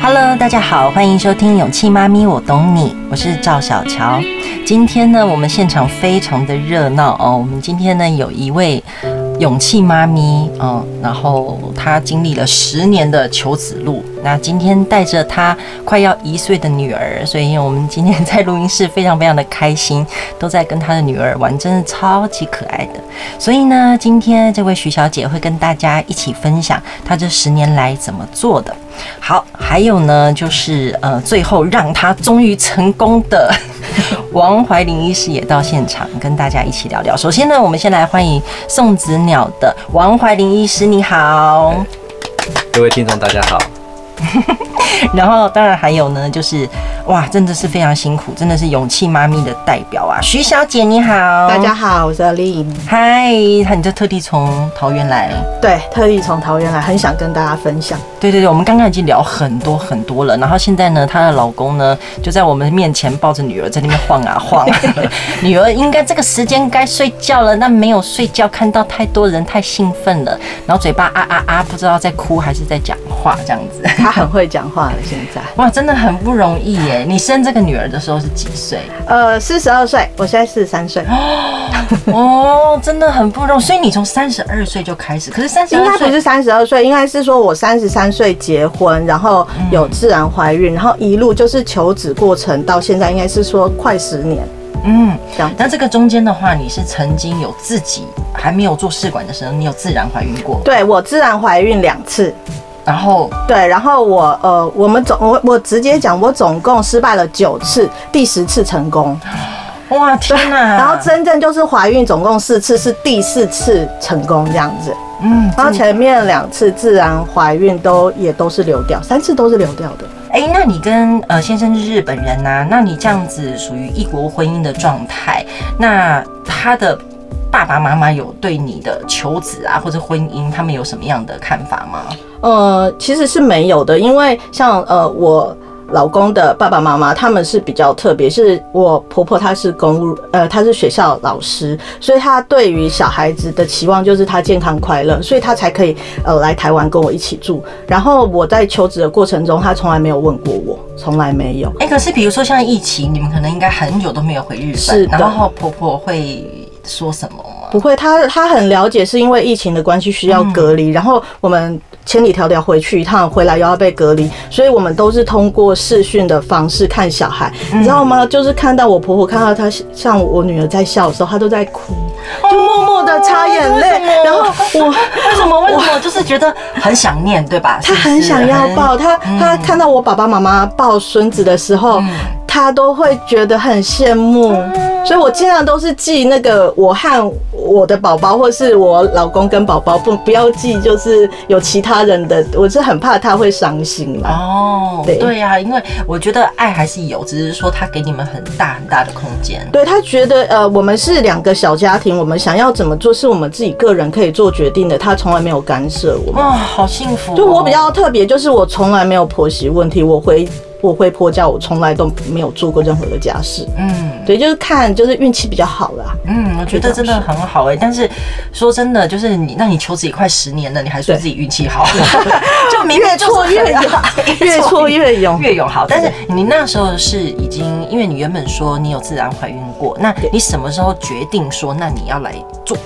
Hello，大家好，欢迎收听《勇气妈咪我懂你》，我是赵小乔。今天呢，我们现场非常的热闹哦。我们今天呢，有一位勇气妈咪哦，然后她经历了十年的求子路。那今天带着她快要一岁的女儿，所以我们今天在录音室非常非常的开心，都在跟她的女儿玩，真的超级可爱的。所以呢，今天这位徐小姐会跟大家一起分享她这十年来怎么做的。好，还有呢，就是呃，最后让他终于成功的王怀林医师也到现场跟大家一起聊聊。首先呢，我们先来欢迎送子鸟的王怀林医师，你好，各位听众大家好。然后，当然还有呢，就是哇，真的是非常辛苦，真的是勇气妈咪的代表啊！徐小姐你好，大家好，我是阿丽。嗨，你就特地从桃园来？对，特地从桃园来，很想跟大家分享。对对对，我们刚刚已经聊很多很多了，然后现在呢，她的老公呢就在我们面前抱着女儿在那边晃啊晃，女儿应该这个时间该睡觉了，那没有睡觉，看到太多人太兴奋了，然后嘴巴啊啊啊，不知道在哭还是在讲话这样子。她很会讲话了，现在哇，真的很不容易耶！你生这个女儿的时候是几岁？呃，四十二岁，我现在四十三岁。哦，真的很不容易，所以你从三十二岁就开始，可是三十应该不是三十二岁，应该是说我三十三岁结婚，然后有自然怀孕，然后一路就是求子过程到现在，应该是说快十年。嗯，这样。那这个中间的话，你是曾经有自己还没有做试管的时候，你有自然怀孕过？对，我自然怀孕两次。然后对，然后我呃，我们总我我直接讲，我总共失败了九次，第十次成功。哇天哪！然后真正就是怀孕总共四次，是第四次成功这样子。嗯，然后前面两次自然怀孕都也都是流掉，三次都是流掉的。哎，那你跟呃先生是日本人呐、啊？那你这样子属于异国婚姻的状态，那他的。爸爸妈妈有对你的求子啊，或者婚姻，他们有什么样的看法吗？呃，其实是没有的，因为像呃我老公的爸爸妈妈，他们是比较特别，是我婆婆她是公务，呃，她是学校老师，所以她对于小孩子的期望就是他健康快乐，所以她才可以呃来台湾跟我一起住。然后我在求职的过程中，她从来没有问过我，从来没有。哎、欸，可是比如说像疫情，你们可能应该很久都没有回日本，是，然后婆婆会。说什么吗？不会，他他很了解，是因为疫情的关系需要隔离，嗯、然后我们千里迢迢回去一趟，回来又要被隔离，所以我们都是通过视讯的方式看小孩，嗯、你知道吗？就是看到我婆婆看到她像我女儿在笑的时候，她都在哭，就默默的擦眼泪，哦、然后我为什么？为什么？就是觉得很想念，对吧？她很想要抱她，她看到我爸爸妈妈抱孙子的时候。嗯他都会觉得很羡慕，所以我经常都是记那个我和我的宝宝，或是我老公跟宝宝，不不要记，就是有其他人的，我是很怕他会伤心啦。哦，对对呀，因为我觉得爱还是有，只是说他给你们很大很大的空间。对，他觉得呃，我们是两个小家庭，我们想要怎么做是我们自己个人可以做决定的，他从来没有干涉我们。哇，好幸福哦。就我比较特别，就是我从来没有婆媳问题，我回。我会婆家，我从来都没有做过任何的家事。嗯，对，就是看，就是运气比较好啦。嗯，我觉得真的很好哎、欸。但是说真的，就是你，那你求职也快十年了，你还说自己运气好，对 就明 越挫越勇，越挫越勇，越勇好。但是你那时候是已经，因为你原本说你有自然怀孕过，那你什么时候决定说，那你要来做？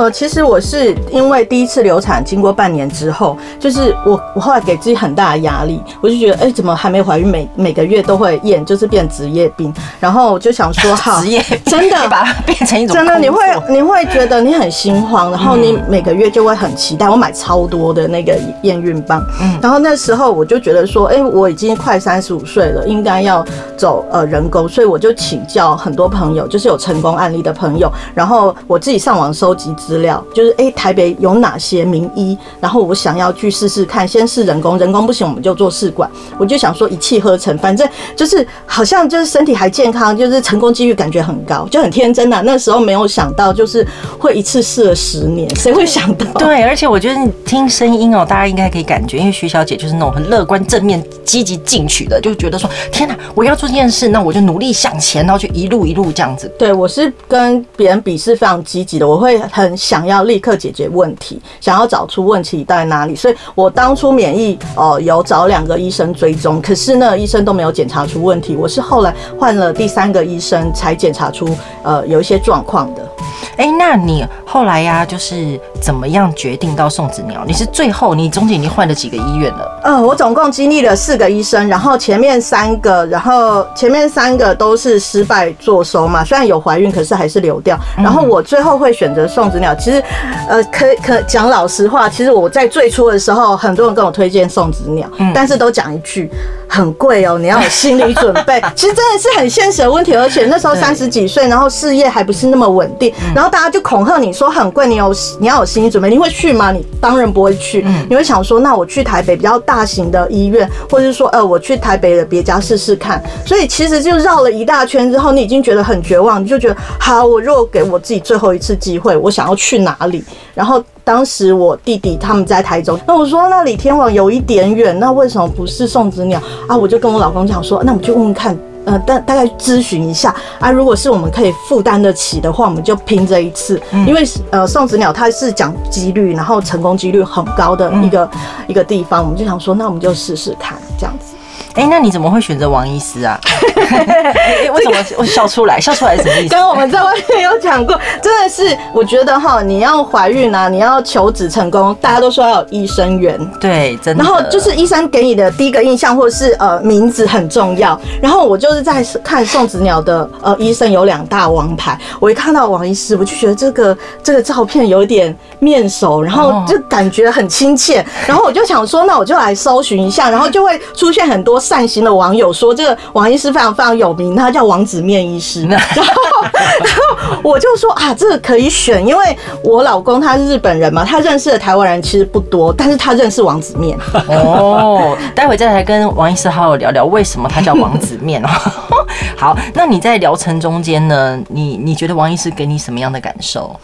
呃，其实我是因为第一次流产，经过半年之后，就是我我后来给自己很大的压力，我就觉得，哎、欸，怎么还没怀孕？每每个月都会验，就是变职业病。然后我就想说，好，职业真的 把它变成一种，真的你会你会觉得你很心慌，然后你每个月就会很期待。我买超多的那个验孕棒，嗯，然后那时候我就觉得说，哎、欸，我已经快三十五岁了，应该要走呃人工，所以我就请教很多朋友，就是有成功案例的朋友，然后我自己上网收集。资料就是哎、欸，台北有哪些名医？然后我想要去试试看，先试人工，人工不行我们就做试管。我就想说一气呵成，反正就是好像就是身体还健康，就是成功几率感觉很高，就很天真呐、啊。那时候没有想到就是会一次试了十年，谁会想到？对，而且我觉得你听声音哦，大家应该可以感觉，因为徐小姐就是那种很乐观、正面、积极进取的，就觉得说天哪，我要做这件事，那我就努力向前，然后就一路一路这样子。对，我是跟别人比是非常积极的，我会很。生想要立刻解决问题，想要找出问题在哪里。所以我当初免疫哦、呃、有找两个医生追踪，可是呢医生都没有检查出问题。我是后来换了第三个医生才检查出呃有一些状况的。哎、欸，那你后来呀、啊，就是怎么样决定到送子鸟？你是最后你中间已经换了几个医院了？呃，我总共经历了四个医生，然后前面三个，然后前面三个都是失败作收嘛，虽然有怀孕，可是还是流掉。然后我最后会选择送子鸟，其实呃，可可讲老实话，其实我在最初的时候，很多人跟我推荐送子鸟，但是都讲一句很贵哦，你要有心理准备。其实真的是很现实的问题，而且那时候三十几岁，然后事业还不是那么稳定，然后。大家就恐吓你说很贵，你有你要有心理准备，你会去吗？你当然不会去，你会想说，那我去台北比较大型的医院，或者是说，呃，我去台北的别家试试看。所以其实就绕了一大圈之后，你已经觉得很绝望，你就觉得，好，我如果给我自己最后一次机会，我想要去哪里？然后当时我弟弟他们在台中，那我说那离天王有一点远，那为什么不是送子鸟啊？我就跟我老公讲说，那我们去问问看。呃，大大概咨询一下啊，如果是我们可以负担得起的话，我们就拼这一次，因为呃，送子鸟它是讲几率，然后成功几率很高的一个一个地方，我们就想说，那我们就试试看这样子。哎、欸，那你怎么会选择王医师啊？为什么我笑出来？笑出来是什么意思？刚刚我们在外面有讲过，真的是我觉得哈，你要怀孕啊，你要求子成功，大家都说要有医生缘，对，真的。然后就是医生给你的第一个印象，或者是呃名字很重要。然后我就是在看送子鸟的呃医生有两大王牌，我一看到王医师，我就觉得这个这个照片有点面熟，然后就感觉很亲切，然后我就想说，那我就来搜寻一下，然后就会出现很多。善心的网友说，这个王医师非常非常有名，他叫王子面医师。然后，然后我就说啊，这个可以选，因为我老公他是日本人嘛，他认识的台湾人其实不多，但是他认识王子面。哦，待会再来跟王医师好好聊聊为什么他叫王子面哦。好，那你在疗程中间呢？你你觉得王医师给你什么样的感受？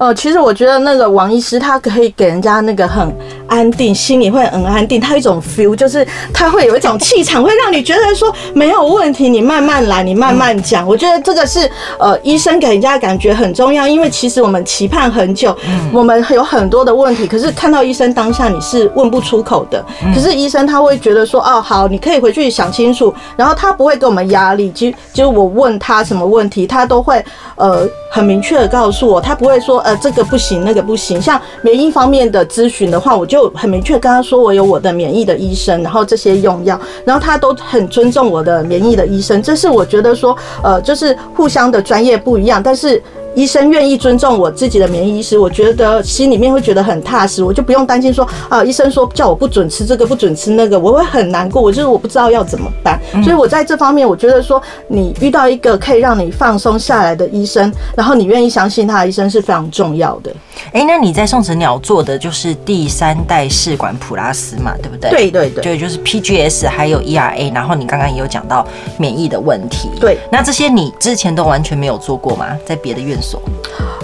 呃，其实我觉得那个王医师他可以给人家那个很安定，心里会很安定。他有一种 feel，就是他会有一种气场，会让你觉得说没有问题，你慢慢来，你慢慢讲。我觉得这个是呃医生给人家感觉很重要，因为其实我们期盼很久，我们有很多的问题，可是看到医生当下你是问不出口的。可是医生他会觉得说，哦，好，你可以回去想清楚，然后他不会给我们压力。其实就我问他什么问题，他都会呃很明确的告诉我，他不会说。这个不行，那个不行。像免疫方面的咨询的话，我就很明确跟他说，我有我的免疫的医生，然后这些用药，然后他都很尊重我的免疫的医生。这是我觉得说，呃，就是互相的专业不一样，但是。医生愿意尊重我自己的免疫医师，我觉得心里面会觉得很踏实，我就不用担心说啊，医生说叫我不准吃这个，不准吃那个，我会很难过。我就是我不知道要怎么办，所以我在这方面，我觉得说你遇到一个可以让你放松下来的医生，然后你愿意相信他的医生是非常重要的。哎，那你在宋子鸟做的就是第三代试管普拉斯嘛，对不对？对对对，对就是 PGS 还有 ERA，然后你刚刚也有讲到免疫的问题。对，那这些你之前都完全没有做过吗？在别的院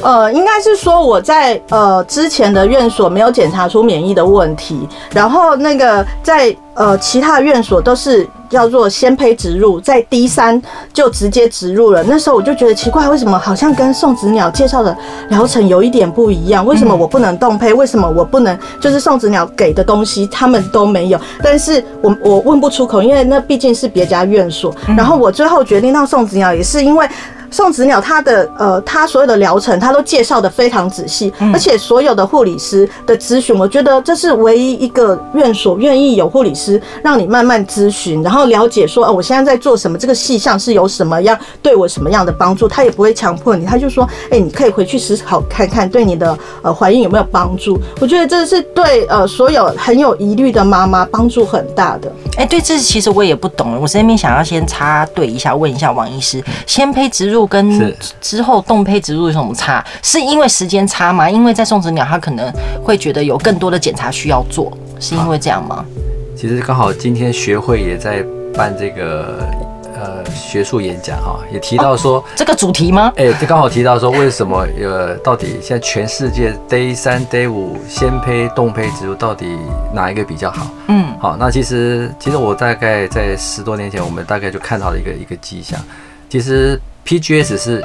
呃，应该是说我在呃之前的院所没有检查出免疫的问题，然后那个在呃其他的院所都是叫做先胚植入，在 D 三就直接植入了。那时候我就觉得奇怪，为什么好像跟送子鸟介绍的疗程有一点不一样？为什么我不能动胚？为什么我不能就是送子鸟给的东西他们都没有？但是我我问不出口，因为那毕竟是别家院所。然后我最后决定到送子鸟也是因为。送子鸟，它的呃，它所有的疗程，它都介绍的非常仔细，而且所有的护理师的咨询，我觉得这是唯一一个院所愿意有护理师让你慢慢咨询，然后了解说，哦，我现在在做什么，这个细项是有什么样对我什么样的帮助，他也不会强迫你，他就说，哎，你可以回去思考看看，对你的呃怀孕有没有帮助？我觉得这是对呃所有很有疑虑的妈妈帮助很大的。哎，对，这其实我也不懂，我这边想要先插队一下，问一下王医师，先胚植入。跟之后动胚植入有什么差？是因为时间差吗？因为在送子鸟，他可能会觉得有更多的检查需要做，是因为这样吗？其实刚好今天学会也在办这个呃学术演讲哈，也提到说、哦、这个主题吗？哎、欸，这刚好提到说为什么呃到底现在全世界 Day 三 Day 五先胚冻胚植入到底哪一个比较好？嗯，好，那其实其实我大概在十多年前，我们大概就看到了一个一个迹象，其实。PGS 是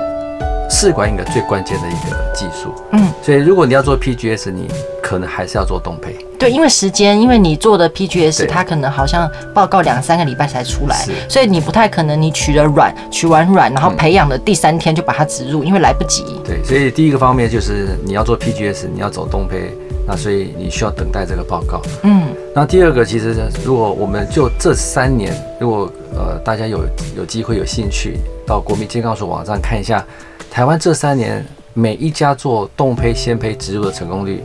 试管婴儿最关键的一个技术，嗯，所以如果你要做 PGS，你可能还是要做冻胚。对，因为时间，因为你做的 PGS，它可能好像报告两三个礼拜才出来，所以你不太可能你取了卵，取完卵，然后培养的第三天就把它植入，因为来不及。对，所以第一个方面就是你要做 PGS，你要走冻胚，那所以你需要等待这个报告。嗯，那第二个，其实如果我们就这三年，如果呃大家有有机会有兴趣到国民健康署网站看一下，台湾这三年每一家做冻胚鲜胚植入的成功率，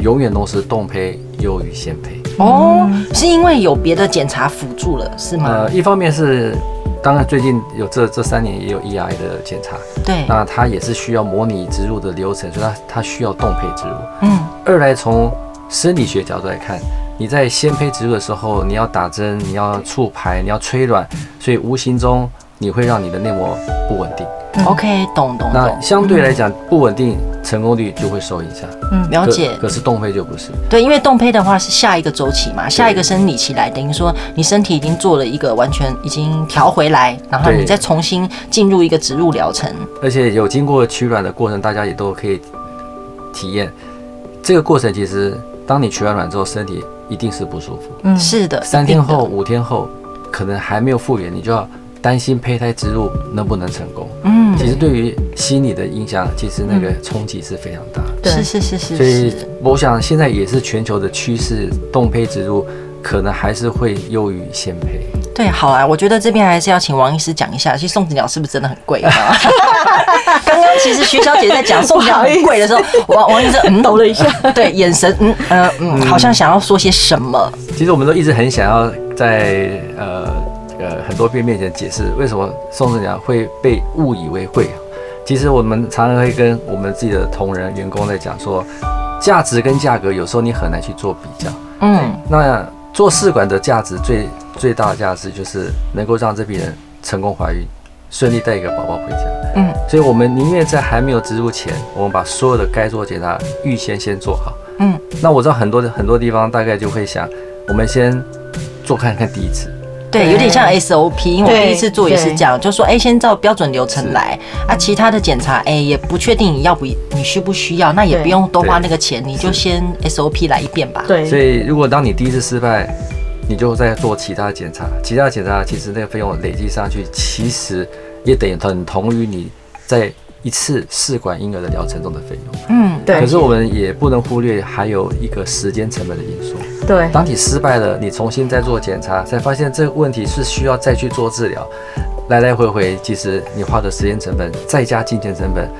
永远都是冻胚优于鲜胚。哦，是因为有别的检查辅助了，是吗？呃，一方面是，当然最近有这这三年也有 ERA 的检查，对，那它也是需要模拟植入的流程，所以它它需要冻胚植入。嗯，二来从生理学角度来看，你在鲜胚植入的时候，你要打针，你要促排，你要催卵，所以无形中你会让你的内膜不稳定。OK，懂懂那。相对来讲，不稳定，成功率就会受影响。嗯，了解。可可是冻胚就不是。对，因为冻胚的话是下一个周期嘛，下一个生理期来，等于说你身体已经做了一个完全已经调回来，然后你再重新进入一个植入疗程。而且有经过取卵的过程，大家也都可以体验。这个过程其实，当你取完卵之后，身体一定是不舒服。嗯，是的。三天后、五天后，可能还没有复原，你就要担心胚胎植入能不能成功。嗯，其实对于心理的影响，其实那个冲击是非常大的。对，是是是是。所以我想现在也是全球的趋势，冻胚植入可能还是会优于鲜胚。对，好啊，我觉得这边还是要请王医师讲一下，其实送子鸟是不是真的很贵啊？刚刚其实徐小姐在讲送子鸟很贵的时候，王王医师嗯抖了一下，对，眼神嗯呃嗯，好像想要说些什么。其实我们都一直很想要在呃呃很多遍面前解释，为什么宋子鸟会被误以为会。其实我们常常会跟我们自己的同仁员工在讲说，价值跟价格有时候你很难去做比较。嗯，那做试管的价值最最大的价值就是能够让这批人成功怀孕，顺利带一个宝宝回家。嗯，所以我们宁愿在还没有植入前，我们把所有的该做检查预先先做好。嗯，那我知道很多很多地方大概就会想，我们先做看看第一次。对，有点像 SOP，因为我第一次做也是这样，就说哎，先照标准流程来啊，其他的检查哎也不确定你要不你需不需要，那也不用多花那个钱，你就先 SOP 来一遍吧。对，所以如果当你第一次失败，你就再做其他检查，其他检查其实那个费用累积上去，其实也等于等同于你在一次试管婴儿的疗程中的费用。嗯，对。可是我们也不能忽略还有一个时间成本的因素。对，当你失败了，你重新再做检查，才发现这个问题是需要再去做治疗，来来回回，其实你花的时间成本再加金钱成本，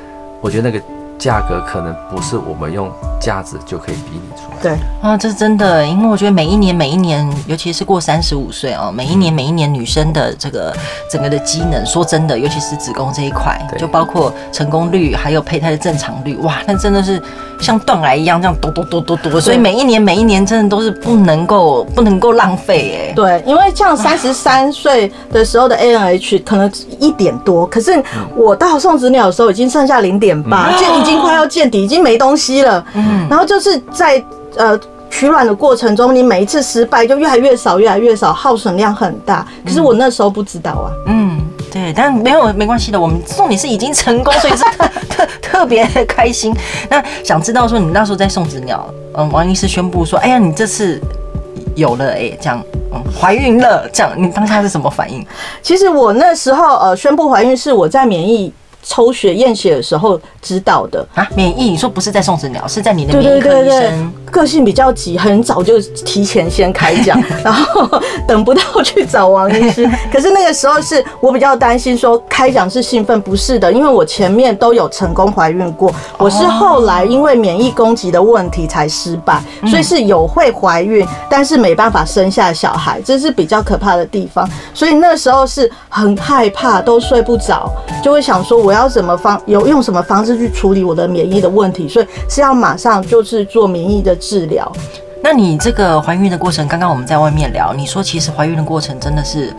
我觉得那个。价格可能不是我们用价值就可以比拟出来。对啊，这是真的，因为我觉得每一年每一年，尤其是过三十五岁哦，每一年每一年女生的这个整个的机能，说真的，尤其是子宫这一块，就包括成功率，还有胚胎的正常率，哇，那真的是像断崖一样这样多多多多多，所以每一年每一年真的都是不能够不能够浪费哎。对，因为像三十三岁的时候的 ANH 可能一点多，可是我到送子鸟的时候已经剩下零点八，就已经。快要见底，已经没东西了。嗯，然后就是在呃取卵的过程中，你每一次失败就越来越少，越来越少，耗损量很大。可是我那时候不知道啊。嗯，对，但没有没关系的，我们送你是已经成功，所以是 特特特别开心。那想知道说你那时候在送子鸟，嗯，王医师宣布说，哎呀，你这次有了，哎，这样，嗯，怀孕了，这样，你当下是什么反应？其实我那时候呃宣布怀孕是我在免疫。抽血验血的时候知道的啊，免疫你说不是在送子鸟，是在你的免疫科医生。对对对对，个性比较急，很早就提前先开讲，然后等不到去找王医师。可是那个时候是我比较担心，说开讲是兴奋，不是的，因为我前面都有成功怀孕过，我是后来因为免疫攻击的问题才失败，所以是有会怀孕，但是没办法生下小孩，这是比较可怕的地方。所以那时候是很害怕，都睡不着，就会想说我。我要怎么方有用什么方式去处理我的免疫的问题？所以是要马上就是做免疫的治疗。那你这个怀孕的过程，刚刚我们在外面聊，你说其实怀孕的过程真的是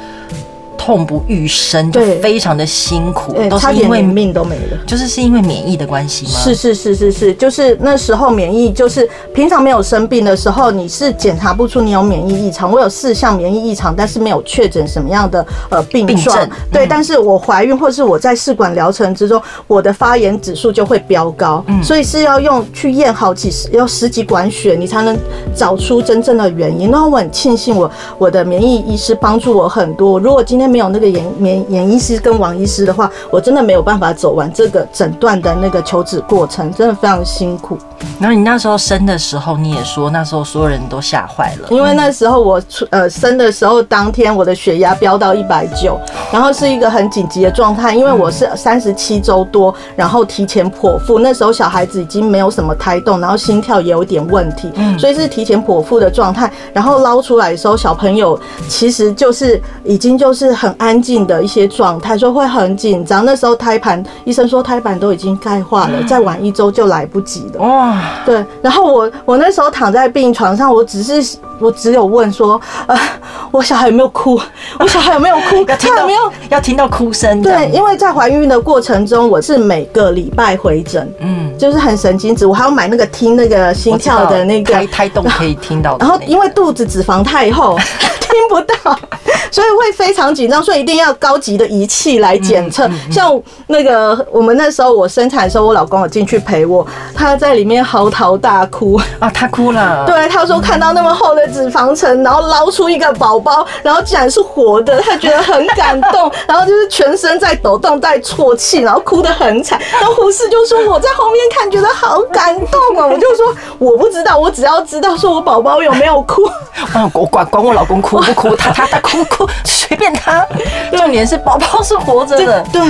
痛不欲生，就非常的辛苦，对，差点连命都没了。就是是因为免疫的关系吗？是是是是是，就是那时候免疫，就是平常没有生病的时候，你是检查不出你有免疫异常。我有四项免疫异常，但是没有确诊什么样的呃病症。对，但是我怀孕或是我在试管疗程之中，我的发炎指数就会飙高，所以是要用去验好几十要十几管血，你才能找出真正的原因。那我很庆幸我我的免疫医师帮助我很多。如果今天没有那个严严严医师跟王医师的话，我真的没有办法走完这个诊断的那个求子过程，真的非常辛苦。然后你那时候生的时候，你也说那时候所有人都吓坏了，因为那时候我出呃生的时候当天我的血压飙到一百九，然后是一个很紧急的状态，因为我是三十七周多，然后提前剖腹，那时候小孩子已经没有什么胎动，然后心跳也有点问题，所以是提前剖腹的状态。然后捞出来的时候，小朋友其实就是已经就是很安静的一些状态，所以会很紧张。那时候胎盘医生说胎盘都已经钙化了，再晚一周就来不及了。哇，对。然后我我那时候躺在病床上，我只是。我只有问说，呃，我小孩有没有哭？我小孩有没有哭？他有没有要听到哭声？对，因为在怀孕的过程中，我是每个礼拜回诊，嗯，就是很神经质，我还要买那个听那个心跳的那个胎胎动可以听到。然后因为肚子脂肪太厚，听不到，所以会非常紧张，所以一定要高级的仪器来检测。像那个我们那时候我生产的时候，我老公有进去陪我，他在里面嚎啕大哭啊，他哭了。对，他说看到那么厚的。脂肪层，然后捞出一个宝宝，然后竟然是活的，他觉得很感动，然后就是全身在抖动，在啜泣，然后哭得很惨。然后护士就说：“我在后面看，觉得好感动啊！”我就说：“我不知道，我只要知道说我宝宝有没有哭。”我管管我老公哭不哭，他他他哭哭 随便他，重点是宝宝是活着的。对，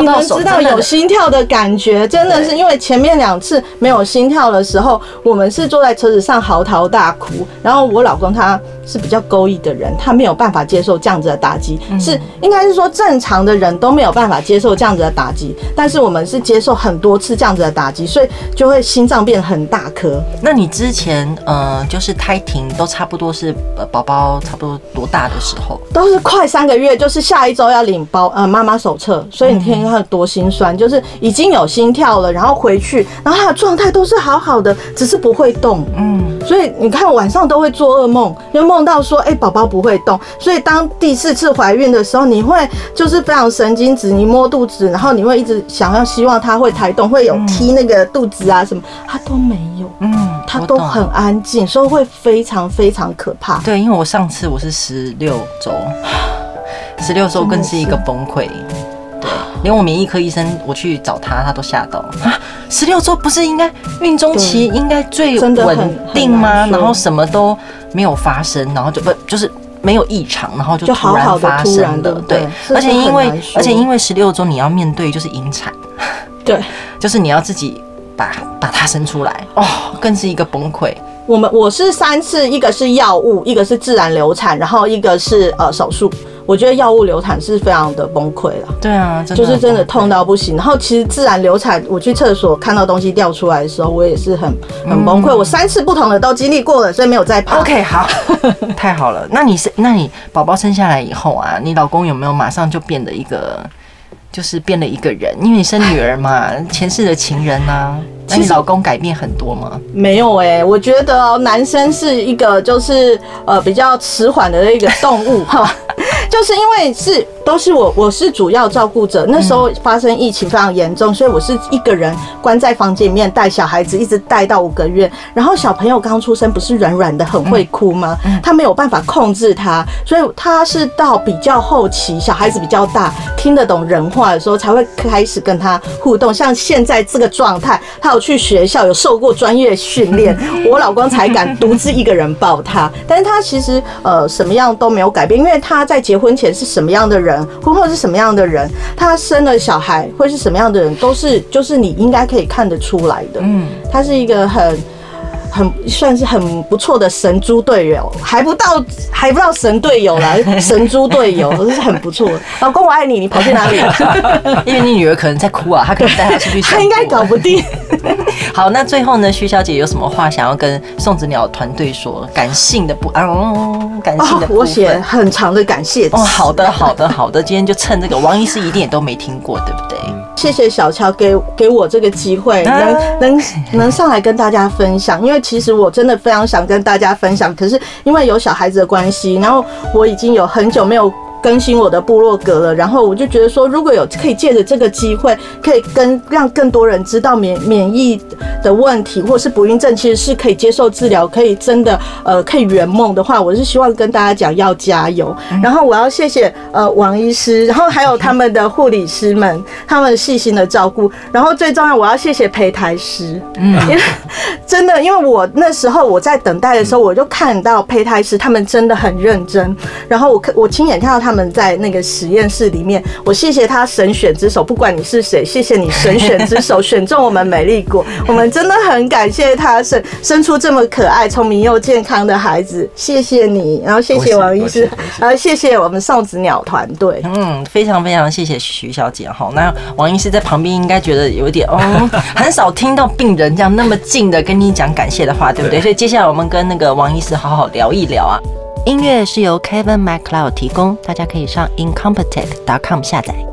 你们知道有心跳的感觉，真的是因为前面两次没有心跳的时候，我们是坐在车子上嚎啕大哭，然后我老。老公他是比较勾引的人，他没有办法接受这样子的打击，是应该是说正常的人都没有办法接受这样子的打击，但是我们是接受很多次这样子的打击，所以就会心脏变很大颗。那你之前呃，就是胎停都差不多是呃宝宝差不多多大的时候？都是快三个月，就是下一周要领包呃妈妈手册，所以你听他多心酸，就是已经有心跳了，然后回去，然后他的状态都是好好的，只是不会动。嗯，所以你看晚上都会做。噩梦，就梦到说，哎，宝宝不会动，所以当第四次怀孕的时候，你会就是非常神经质，你摸肚子，然后你会一直想要希望他会抬动，会有踢那个肚子啊什么，他都没有，嗯，他都很安静，所以会非常非常可怕。对，因为我上次我是十六周，十六周更是一个崩溃。连我免疫科医生，我去找他，他都吓到啊！十六周不是应该孕中期应该最稳定吗？然后什么都没有发生，然后就不就是没有异常，然后就突然发生了。对，而且因为而且因为十六周你要面对就是引产，对，就是你要自己把把它生出来哦，更是一个崩溃。我们我是三次，一个是药物，一个是自然流产，然后一个是呃手术。我觉得药物流产是非常的崩溃了。对啊，就是真的痛到不行。然后其实自然流产，我去厕所看到东西掉出来的时候，我也是很很崩溃。我三次不同的都经历过了，所以没有再怕。OK，好，太好了。那你是那你宝宝生下来以后啊，你老公有没有马上就变得一个，就是变了一个人？因为你生女儿嘛，前世的情人啊。那你老公改变很多吗？没有哎、欸，我觉得男生是一个就是呃比较迟缓的一个动物哈。就是因为是都是我，我是主要照顾者。那时候发生疫情非常严重，所以我是一个人关在房间里面带小孩子，一直带到五个月。然后小朋友刚出生不是软软的很会哭吗？他没有办法控制他，所以他是到比较后期，小孩子比较大，听得懂人话的时候，才会开始跟他互动。像现在这个状态，他有去学校，有受过专业训练，我老公才敢独自一个人抱他。但是他其实呃什么样都没有改变，因为他在结婚前是什么样的人，婚后是什么样的人，他生了小孩会是什么样的人，都是就是你应该可以看得出来的。嗯，他是一个很很算是很不错的神猪队友，还不到还不到神队友啦，神猪队友这是很不错。老公我爱你，你跑去哪里了？因为你女儿可能在哭啊，她可能带她出去。她应该搞不定。好，那最后呢，徐小姐有什么话想要跟送子鸟团队说？感性的不啊、嗯，感性的部分、哦、我写很长的感谢。哦，好的，好的，好的。今天就趁这个，王医师一定也都没听过，对不对？谢谢小乔给给我这个机会，能能能上来跟大家分享。因为其实我真的非常想跟大家分享，可是因为有小孩子的关系，然后我已经有很久没有。更新我的部落格了，然后我就觉得说，如果有可以借着这个机会，可以跟让更多人知道免免疫的问题，或是不孕症其实是可以接受治疗，可以真的呃可以圆梦的话，我是希望跟大家讲要加油。然后我要谢谢呃王医师，然后还有他们的护理师们，他们细心的照顾。然后最重要，我要谢谢胚胎师，嗯，因为真的，因为我那时候我在等待的时候，我就看到胚胎师他们真的很认真，然后我看我亲眼看到他。他们在那个实验室里面，我谢谢他神选之手，不管你是谁，谢谢你神选之手 选中我们美丽国，我们真的很感谢他生生出这么可爱、聪明又健康的孩子，谢谢你，然后谢谢王医师，然后谢谢我们送子鸟团队，嗯，非常非常谢谢徐小姐哈。那王医师在旁边应该觉得有点哦，很少听到病人这样那么近的跟你讲感谢的话，对不对？所以接下来我们跟那个王医师好好聊一聊啊。音乐是由 Kevin MacLeod 提供，大家可以上 incompetech.com 下载。